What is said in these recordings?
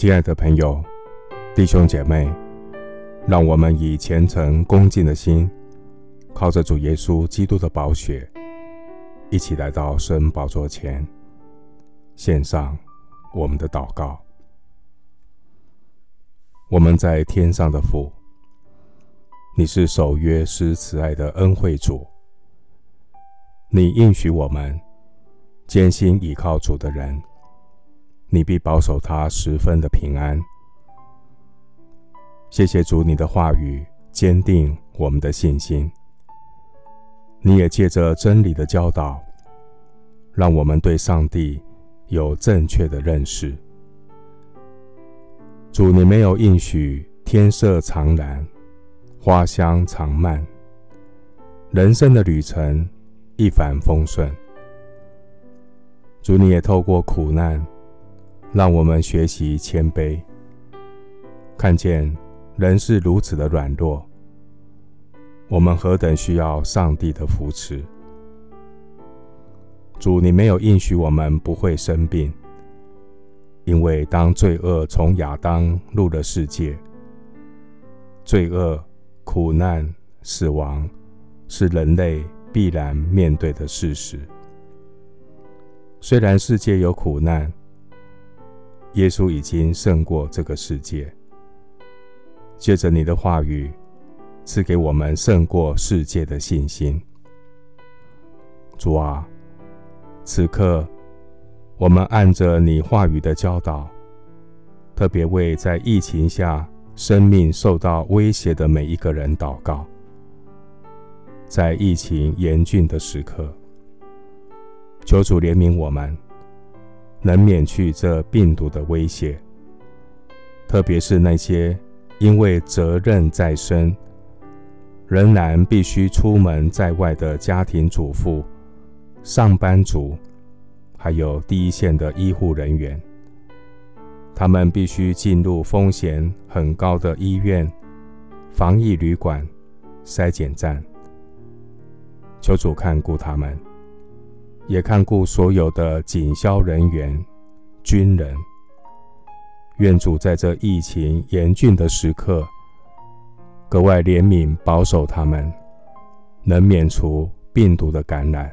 亲爱的朋友、弟兄姐妹，让我们以虔诚恭敬的心，靠着主耶稣基督的宝血，一起来到神宝座前，献上我们的祷告。我们在天上的父，你是守约施慈爱的恩惠主，你应许我们，坚心倚靠主的人。你必保守他十分的平安。谢谢主，你的话语坚定我们的信心。你也借着真理的教导，让我们对上帝有正确的认识。主，你没有应许天色常蓝，花香常漫，人生的旅程一帆风顺。主，你也透过苦难。让我们学习谦卑，看见人是如此的软弱，我们何等需要上帝的扶持。主，你没有应许我们不会生病，因为当罪恶从亚当入了世界，罪恶、苦难、死亡是人类必然面对的事实。虽然世界有苦难，耶稣已经胜过这个世界。借着你的话语，赐给我们胜过世界的信心。主啊，此刻我们按着你话语的教导，特别为在疫情下生命受到威胁的每一个人祷告。在疫情严峻的时刻，求主怜悯我们。能免去这病毒的威胁，特别是那些因为责任在身，仍然必须出门在外的家庭主妇、上班族，还有第一线的医护人员，他们必须进入风险很高的医院、防疫旅馆、筛检站，求主看顾他们。也看顾所有的警消人员、军人。愿主在这疫情严峻的时刻，格外怜悯保守他们，能免除病毒的感染。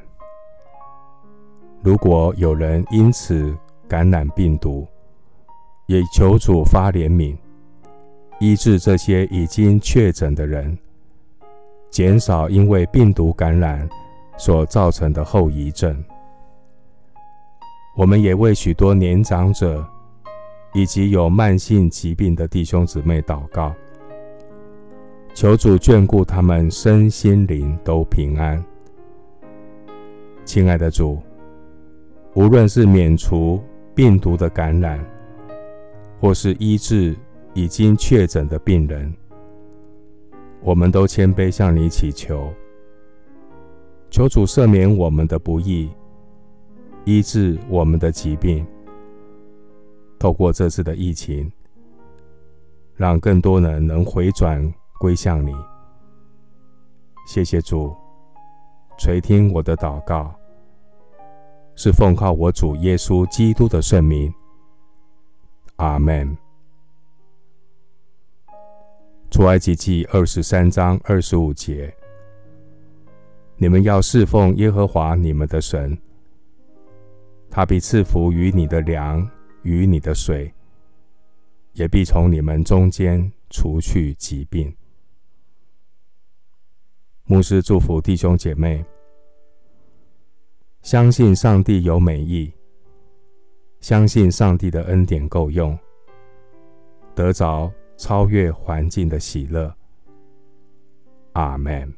如果有人因此感染病毒，也求主发怜悯，医治这些已经确诊的人，减少因为病毒感染。所造成的后遗症，我们也为许多年长者以及有慢性疾病的弟兄姊妹祷告，求主眷顾他们身心灵都平安。亲爱的主，无论是免除病毒的感染，或是医治已经确诊的病人，我们都谦卑向你祈求。求主赦免我们的不义，医治我们的疾病。透过这次的疫情，让更多人能回转归向你。谢谢主，垂听我的祷告，是奉靠我主耶稣基督的圣名。阿门。出埃及记二十三章二十五节。你们要侍奉耶和华你们的神，他必赐福于你的粮与你的水，也必从你们中间除去疾病。牧师祝福弟兄姐妹，相信上帝有美意，相信上帝的恩典够用，得着超越环境的喜乐。阿门。